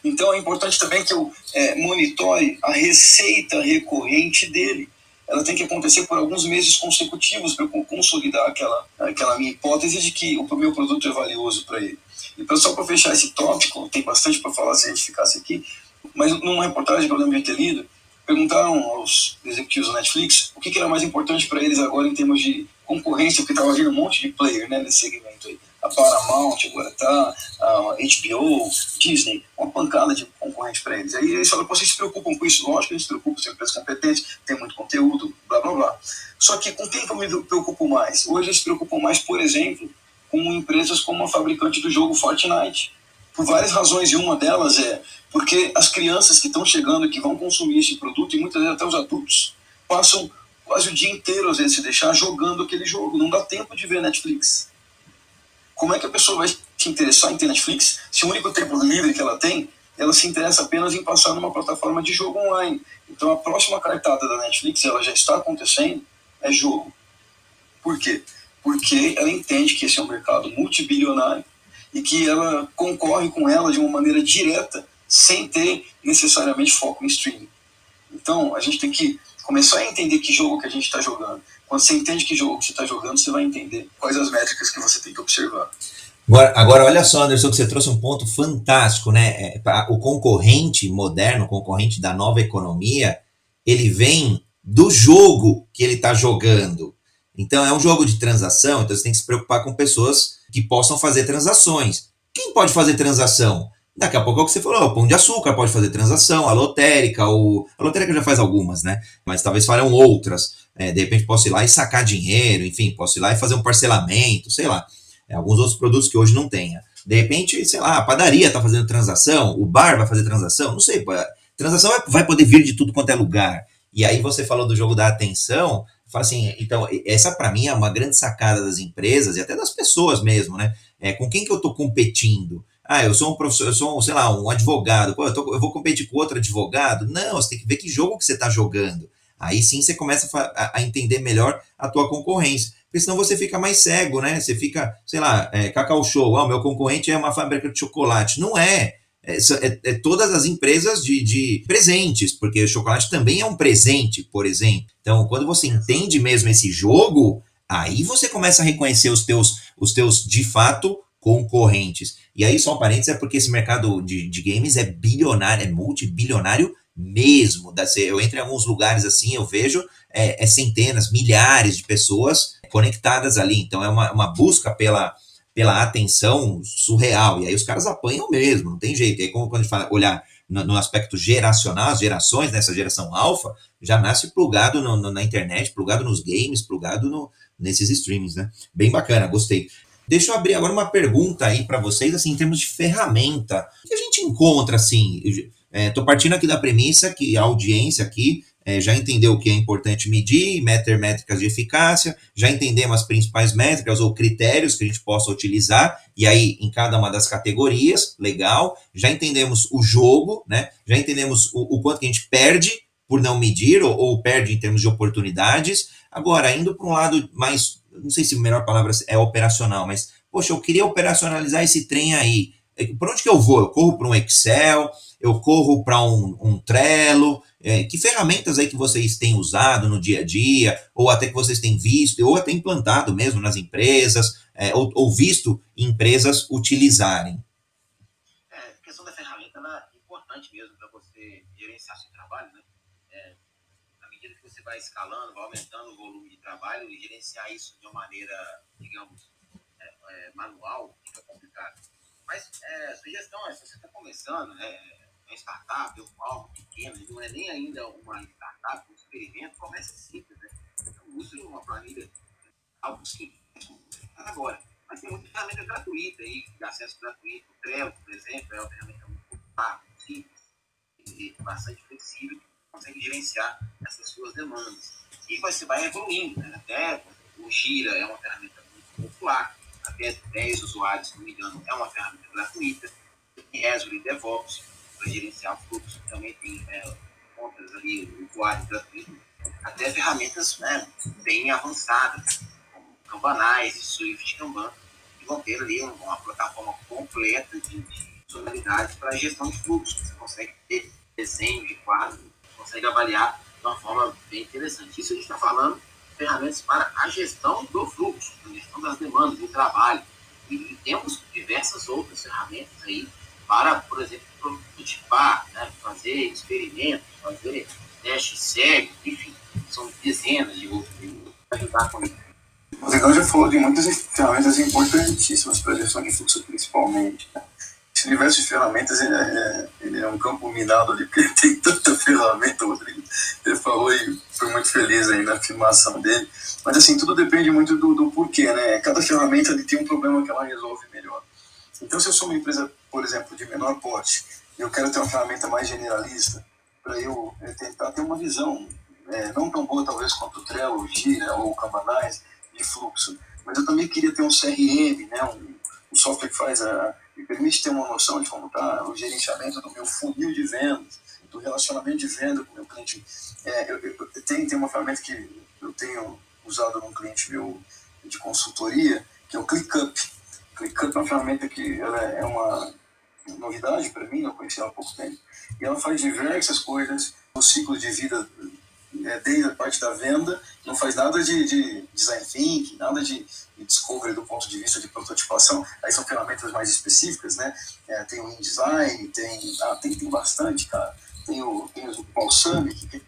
Então é importante também que eu é, monitore a receita recorrente dele. Ela tem que acontecer por alguns meses consecutivos para eu consolidar aquela, aquela minha hipótese de que o meu produto é valioso para ele. E só para fechar esse tópico, tem bastante para falar se a gente ficasse aqui, mas numa reportagem que eu lembro de ter lido, perguntaram aos executivos da Netflix o que, que era mais importante para eles agora em termos de concorrência, porque estava vindo um monte de player né, nesse segmento aí. A Paramount agora tá, a HBO, Disney, uma pancada de concorrente para eles. Aí eles falaram, vocês se preocupam com isso? Lógico que gente se preocupa, são empresas competentes, tem muito conteúdo, blá blá blá. Só que com quem que eu me preocupo mais? Hoje eles se preocupam mais, por exemplo, com empresas como a fabricante do jogo Fortnite. Por várias razões, e uma delas é porque as crianças que estão chegando, que vão consumir esse produto, e muitas vezes até os adultos, passam quase o dia inteiro, às vezes, se deixar jogando aquele jogo. Não dá tempo de ver Netflix. Como é que a pessoa vai se interessar em ter Netflix se o único tempo livre que ela tem, ela se interessa apenas em passar numa plataforma de jogo online? Então a próxima cartada da Netflix, ela já está acontecendo, é jogo. Por quê? Porque ela entende que esse é um mercado multibilionário e que ela concorre com ela de uma maneira direta, sem ter necessariamente foco em streaming. Então a gente tem que começar a entender que jogo que a gente está jogando. Quando você entende que jogo que você está jogando, você vai entender quais as métricas que você tem que observar. Agora, agora, olha só, Anderson, que você trouxe um ponto fantástico, né? É, o concorrente moderno, o concorrente da nova economia, ele vem do jogo que ele está jogando. Então, é um jogo de transação, então você tem que se preocupar com pessoas que possam fazer transações. Quem pode fazer transação? Daqui a pouco é o que você falou, o Pão de Açúcar pode fazer transação, a lotérica, o... a lotérica já faz algumas, né? Mas talvez farão outras. É, de repente posso ir lá e sacar dinheiro, enfim, posso ir lá e fazer um parcelamento, sei lá. É, alguns outros produtos que hoje não tenha. De repente, sei lá, a padaria está fazendo transação, o bar vai fazer transação, não sei. Transação vai poder vir de tudo quanto é lugar. E aí você falou do jogo da atenção, assim, então, essa para mim é uma grande sacada das empresas e até das pessoas mesmo, né? É, com quem que eu estou competindo? Ah, eu sou um professor, eu sou, sei lá, um advogado. Pô, eu, tô, eu vou competir com outro advogado? Não, você tem que ver que jogo que você está jogando. Aí sim você começa a, a, entender melhor a tua concorrência. Porque senão você fica mais cego, né? Você fica, sei lá, é, Cacau Show, ah, o meu concorrente é uma fábrica de chocolate. Não é. É, é, é, todas as empresas de, de, presentes, porque o chocolate também é um presente, por exemplo. Então, quando você entende mesmo esse jogo, aí você começa a reconhecer os teus, os teus de fato, concorrentes. E aí, só um parênteses, é porque esse mercado de, de games é bilionário, é multibilionário mesmo. Eu entro em alguns lugares assim, eu vejo é, é centenas, milhares de pessoas conectadas ali. Então, é uma, uma busca pela, pela atenção surreal. E aí os caras apanham mesmo, não tem jeito. E aí, quando a gente fala, olhar no, no aspecto geracional, as gerações, nessa geração alfa, já nasce plugado no, no, na internet, plugado nos games, plugado no, nesses streamings, né? Bem bacana, gostei. Deixa eu abrir agora uma pergunta aí para vocês, assim, em termos de ferramenta. O que a gente encontra, assim? Estou é, partindo aqui da premissa que a audiência aqui é, já entendeu o que é importante medir, meter métricas de eficácia, já entendemos as principais métricas ou critérios que a gente possa utilizar, e aí em cada uma das categorias, legal, já entendemos o jogo, né? Já entendemos o, o quanto que a gente perde por não medir, ou, ou perde em termos de oportunidades. Agora, indo para um lado mais, não sei se a melhor palavra é operacional, mas, poxa, eu queria operacionalizar esse trem aí. É, por onde que eu vou? Eu corro para um Excel, eu corro para um, um Trello, é, que ferramentas aí que vocês têm usado no dia a dia, ou até que vocês têm visto, ou até implantado mesmo nas empresas, é, ou, ou, visto empresas utilizarem? É, a questão da ferramenta é importante mesmo para você gerenciar seu trabalho, né? É, à medida que você vai escalando, vai aumentando o volume de trabalho e gerenciar isso de uma maneira, digamos, é, é, manual, fica complicado. Mas é, sugestão é, se você está começando, né? Uma startup, ou algo pequeno, não é nem ainda uma startup, um experimento, começa simples, né? Então, use uma planilha, algo simples. Agora, mas tem muita ferramenta gratuita aí, de acesso gratuito. O Trello, por exemplo, é uma ferramenta muito popular, simples, e bastante flexível, consegue gerenciar essas suas demandas. E você vai evoluindo, né? Até o Gira é uma ferramenta muito popular, até 10 usuários, se não me engano, é uma ferramenta gratuita. E Azure DevOps, para gerenciar fluxo, também tem é, contas ali, usuários gratuitos, até ferramentas né, bem avançadas, como Kanbanais e Swift Kanban, que vão ter ali uma plataforma completa de, funcionalidades para gestão de fluxo. Você consegue ter desenho de quadro, consegue avaliar de uma forma bem interessante. Isso a gente está falando ferramentas para a gestão do fluxo, a gestão das demandas, do trabalho. E temos diversas outras ferramentas aí para, por exemplo, prototipar, né, fazer experimentos, fazer testes cegos, enfim, são dezenas de outros para ajudar com isso. O Legal já falou de muitas ferramentas importantíssimas para a gestão de fluxo, principalmente. Né? Esse universo de ferramentas ele é, ele é, um campo minado ali, porque tem tanta ferramenta, Rodrigo. Ele falou e foi muito feliz aí na afirmação dele. Mas assim, tudo depende muito do, do porquê, né? Cada ferramenta ele tem um problema que ela resolve. Então, se eu sou uma empresa, por exemplo, de menor porte, eu quero ter uma ferramenta mais generalista, para eu é, tentar ter uma visão, é, não tão boa talvez quanto o Trello, Gira ou o Kanbanais, de fluxo, mas eu também queria ter um CRM, né, um, um software que faz a, me permite ter uma noção de como está o gerenciamento do meu funil de vendas, do relacionamento de venda com o meu cliente. É, eu, eu, tenho, tenho uma ferramenta que eu tenho usado num cliente meu de consultoria, que é o ClickUp. ClickUp é uma ferramenta que ela é uma novidade para mim, eu conheci ela há pouco tempo, e ela faz diversas coisas no ciclo de vida, é, desde a parte da venda, não faz nada de, de design thinking, nada de, de, discovery do ponto de vista de prototipação, aí são ferramentas mais específicas, né? É, tem o InDesign, tem, ah, tem, tem bastante, cara. Tem o, tem o Balsamic, que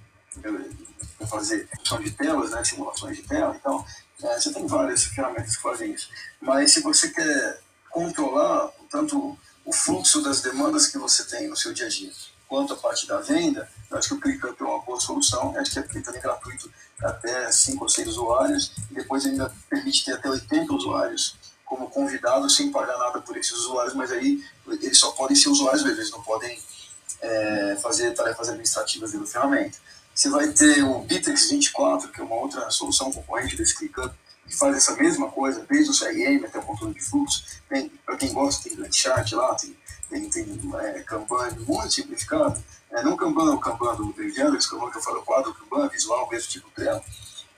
para fazer função de telas, né, simulações de tela, então é, você tem várias ferramentas que fazem isso. Mas se você quer controlar tanto o fluxo das demandas que você tem no seu dia a dia, quanto a parte da venda, eu acho que o ClickUp é uma boa solução. Eu acho que é também gratuito até 5 ou 6 usuários, e depois ainda permite ter até 80 usuários como convidados sem pagar nada por esses usuários, mas aí eles só podem ser usuários eles não podem é, fazer tarefas administrativas dentro da ferramenta. Você vai ter o Bittrex 24, que é uma outra solução concorrente desse ClickUp, que faz essa mesma coisa, desde o CRM até o controle de fluxo. Para quem gosta, tem Gantt chart lá, tem, tem, tem é, Kanban muito simplificado. É, não Kanban, o Kanban do David Anderson, Kanban que eu falo, quadro Kanban, visual, mesmo tipo dela.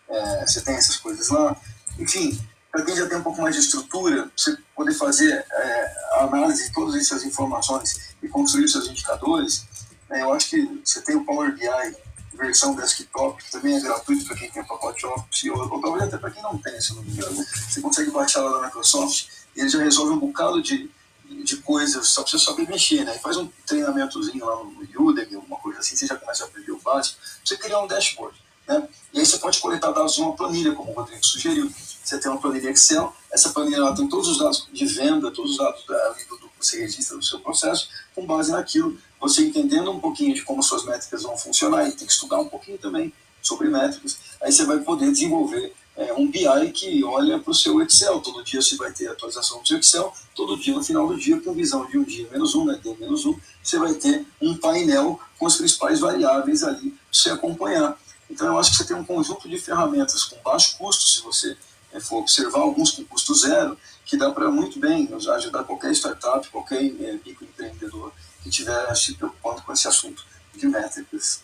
É, você tem essas coisas lá. Enfim, para quem já tem um pouco mais de estrutura, você poder fazer é, a análise de todas essas informações e construir seus indicadores, é, eu acho que você tem o Power BI versão desktop, que também é gratuito para quem tem pacote Office, ou, talvez até para quem não tem, se não me engano. Você consegue baixar lá da Microsoft e ele já resolve um bocado de, de coisas, só precisa saber mexer, né? E faz um treinamentozinho lá no Udemy, alguma coisa assim, você já começa a aprender o básico, você criar um dashboard, né? E aí você pode coletar dados numa planilha, como o Rodrigo sugeriu. Você tem uma planilha Excel, essa planilha ela tem todos os dados de venda, todos os dados da, do, do você registra o seu processo, com base naquilo, você entendendo um pouquinho de como suas métricas vão funcionar, e tem que estudar um pouquinho também sobre métricas, aí você vai poder desenvolver é, um BI que olha para o seu Excel. Todo dia você vai ter atualização do seu Excel, todo dia no final do dia, com visão de um dia menos um, né, D menos um, você vai ter um painel com as principais variáveis ali para você acompanhar. Então eu acho que você tem um conjunto de ferramentas com baixo custo, se você é, for observar alguns com custo zero, que dá para muito bem ajudar qualquer startup, qualquer é, microempreendedor que estiver se preocupando com esse assunto de métricas.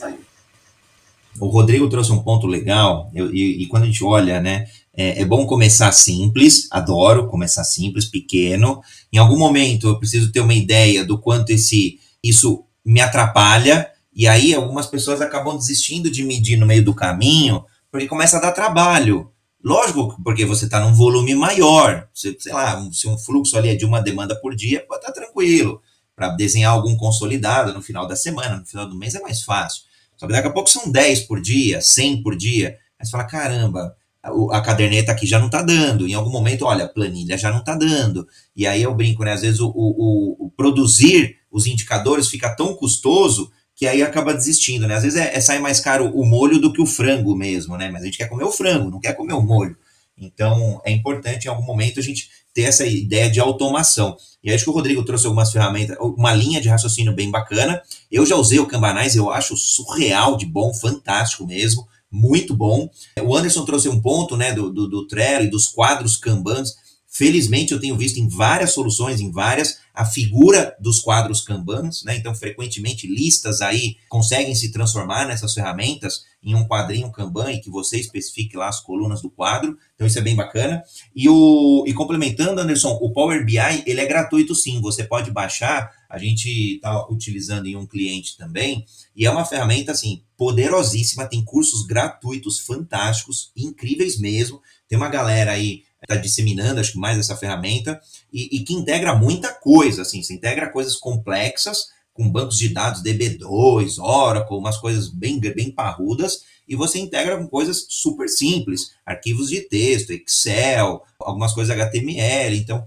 Aí. O Rodrigo trouxe um ponto legal, eu, e, e, quando a gente olha, né, é, é, bom começar simples, adoro começar simples, pequeno. Em algum momento eu preciso ter uma ideia do quanto esse isso me atrapalha, e aí algumas pessoas acabam desistindo de medir no meio do caminho, porque começa a dar trabalho. Lógico, porque você está num volume maior. Você, sei lá, se um fluxo ali é de uma demanda por dia, pode estar tá tranquilo. Para desenhar algum consolidado no final da semana, no final do mês é mais fácil. Só que daqui a pouco são 10 por dia, 100 por dia. Aí você fala, caramba, a, a caderneta aqui já não está dando. Em algum momento, olha, a planilha já não está dando. E aí eu brinco, né? Às vezes o, o, o produzir os indicadores fica tão custoso que aí acaba desistindo, né? Às vezes é, é sai mais caro o molho do que o frango mesmo, né? Mas a gente quer comer o frango, não quer comer o molho. Então é importante em algum momento a gente ter essa ideia de automação. E acho que o Rodrigo trouxe algumas ferramentas, uma linha de raciocínio bem bacana. Eu já usei o Cambanais, eu acho surreal de bom, fantástico mesmo, muito bom. O Anderson trouxe um ponto né, do, do, do Trello e dos quadros Kanbans. Felizmente eu tenho visto em várias soluções, em várias, a figura dos quadros Kanbans, né? Então, frequentemente, listas aí conseguem se transformar nessas ferramentas em um quadrinho Kanban e que você especifique lá as colunas do quadro. Então, isso é bem bacana. E, o, e complementando, Anderson, o Power BI, ele é gratuito sim, você pode baixar. A gente está utilizando em um cliente também, e é uma ferramenta, assim, poderosíssima, tem cursos gratuitos fantásticos, incríveis mesmo. Tem uma galera aí está disseminando, acho que mais essa ferramenta, e, e, que integra muita coisa, assim, se integra coisas complexas, com bancos de dados DB2, Oracle, umas coisas bem, bem parrudas, e você integra com coisas super simples, arquivos de texto, Excel, algumas coisas HTML, então,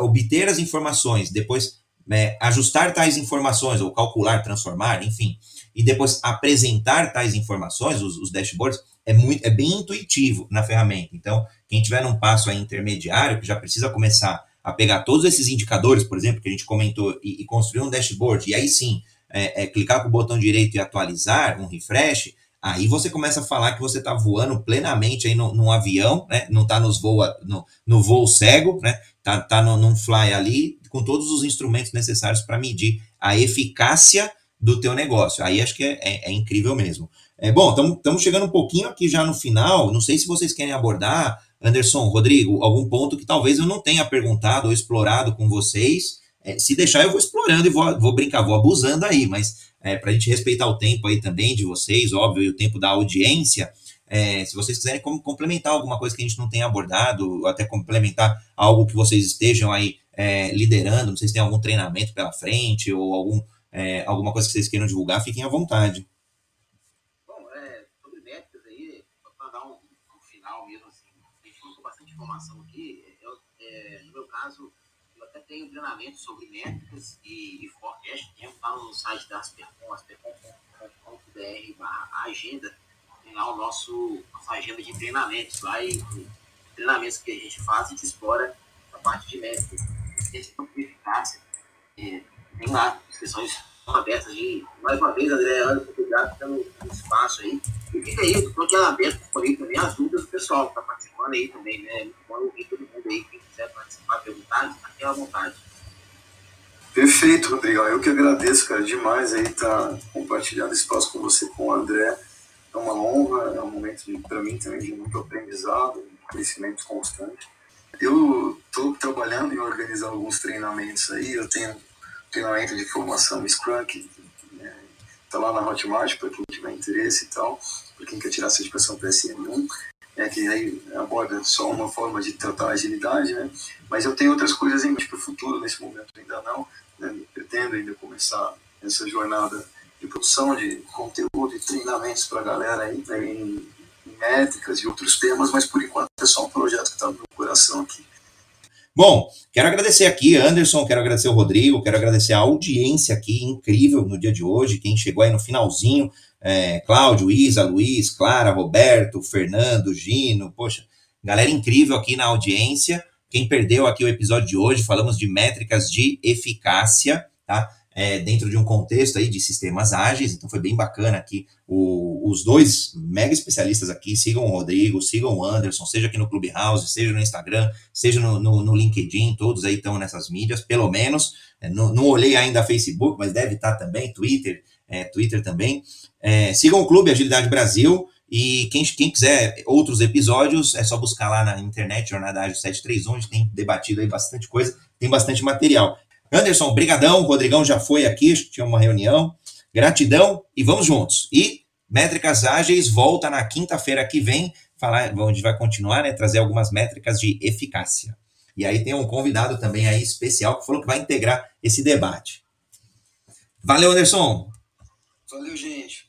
obter as informações, depois é, ajustar tais informações, ou calcular, transformar, enfim, e depois apresentar tais informações, os, os dashboards, é, muito, é bem intuitivo na ferramenta. Então, quem tiver num passo intermediário, que já precisa começar a pegar todos esses indicadores, por exemplo, que a gente comentou, e, e construir um dashboard, e aí sim é, é, clicar com o botão direito e atualizar, um refresh, aí você começa a falar que você está voando plenamente aí no, num avião, né? não está nos voa, no, no voo cego, né? tá, tá no, num fly ali, com todos os instrumentos necessários para medir a eficácia do teu negócio. Aí acho que é, é, é incrível mesmo. É, bom, estamos chegando um pouquinho aqui já no final. Não sei se vocês querem abordar, Anderson, Rodrigo, algum ponto que talvez eu não tenha perguntado ou explorado com vocês. É, se deixar, eu vou explorando e vou, vou brincar, vou abusando aí, mas é, para a gente respeitar o tempo aí também de vocês, óbvio, e o tempo da audiência, é, se vocês quiserem complementar alguma coisa que a gente não tenha abordado, ou até complementar algo que vocês estejam aí é, liderando, não sei se tem algum treinamento pela frente ou algum, é, alguma coisa que vocês queiram divulgar, fiquem à vontade. Informação aqui. Eu, é, no meu caso, eu até tenho treinamento sobre métricas e, e forecast. Tem lá no site da Aspercom, aspercom.com.br agenda. Tem lá o nosso, nossa agenda de treinamentos. Lá e, treinamentos que a gente faz, gente explora a parte de métricas. Eficácia. É, tem lá inscrições abertas aí. Mais uma vez, André, obrigado pelo espaço aí. E fica aí, estou aqui aberto por aí também as dúvidas do pessoal que está participando aí também, né? Muito bom ouvir todo mundo aí, quem quiser participar, perguntar, aqui à vontade. Perfeito, Rodrigo. Eu que agradeço, cara, demais aí estar tá compartilhando espaço com você, com o André. É uma honra, é um momento para mim também de muito aprendizado, crescimento constante. Eu estou trabalhando em organizar alguns treinamentos aí. Eu tenho treinamento de formação Scrum, que está lá na Hotmart para quem tiver interesse e tal, para quem quer tirar a certificação PSM1, é que aí aborda só uma forma de tratar a agilidade, né? Mas eu tenho outras coisas em mente para o futuro, nesse momento ainda não, né? pretendo ainda começar essa jornada de produção de conteúdo e treinamentos para a galera aí, né? em métricas e outros temas, mas por enquanto é só um projeto que está no meu coração aqui. Bom, quero agradecer aqui, Anderson, quero agradecer o Rodrigo, quero agradecer a audiência aqui incrível no dia de hoje, quem chegou aí no finalzinho, é, Cláudio, Isa, Luiz, Clara, Roberto, Fernando, Gino, poxa, galera incrível aqui na audiência. Quem perdeu aqui o episódio de hoje, falamos de métricas de eficácia, tá? É, dentro de um contexto aí de sistemas ágeis, então foi bem bacana aqui o, os dois mega especialistas aqui, sigam o Rodrigo, sigam o Anderson, seja aqui no Clubhouse, seja no Instagram, seja no, no, no LinkedIn, todos aí estão nessas mídias, pelo menos, é, não, não olhei ainda Facebook, mas deve estar também, Twitter, é, Twitter também, é, sigam o Clube Agilidade Brasil, e quem, quem quiser outros episódios, é só buscar lá na internet, Jornada Ágil 731, onde tem debatido aí bastante coisa, tem bastante material. Anderson, brigadão, Rodrigão já foi aqui, tinha uma reunião. Gratidão e vamos juntos. E Métricas Ágeis volta na quinta-feira que vem, falar, onde vai continuar, né, trazer algumas métricas de eficácia. E aí tem um convidado também aí especial que falou que vai integrar esse debate. Valeu, Anderson. Valeu, gente.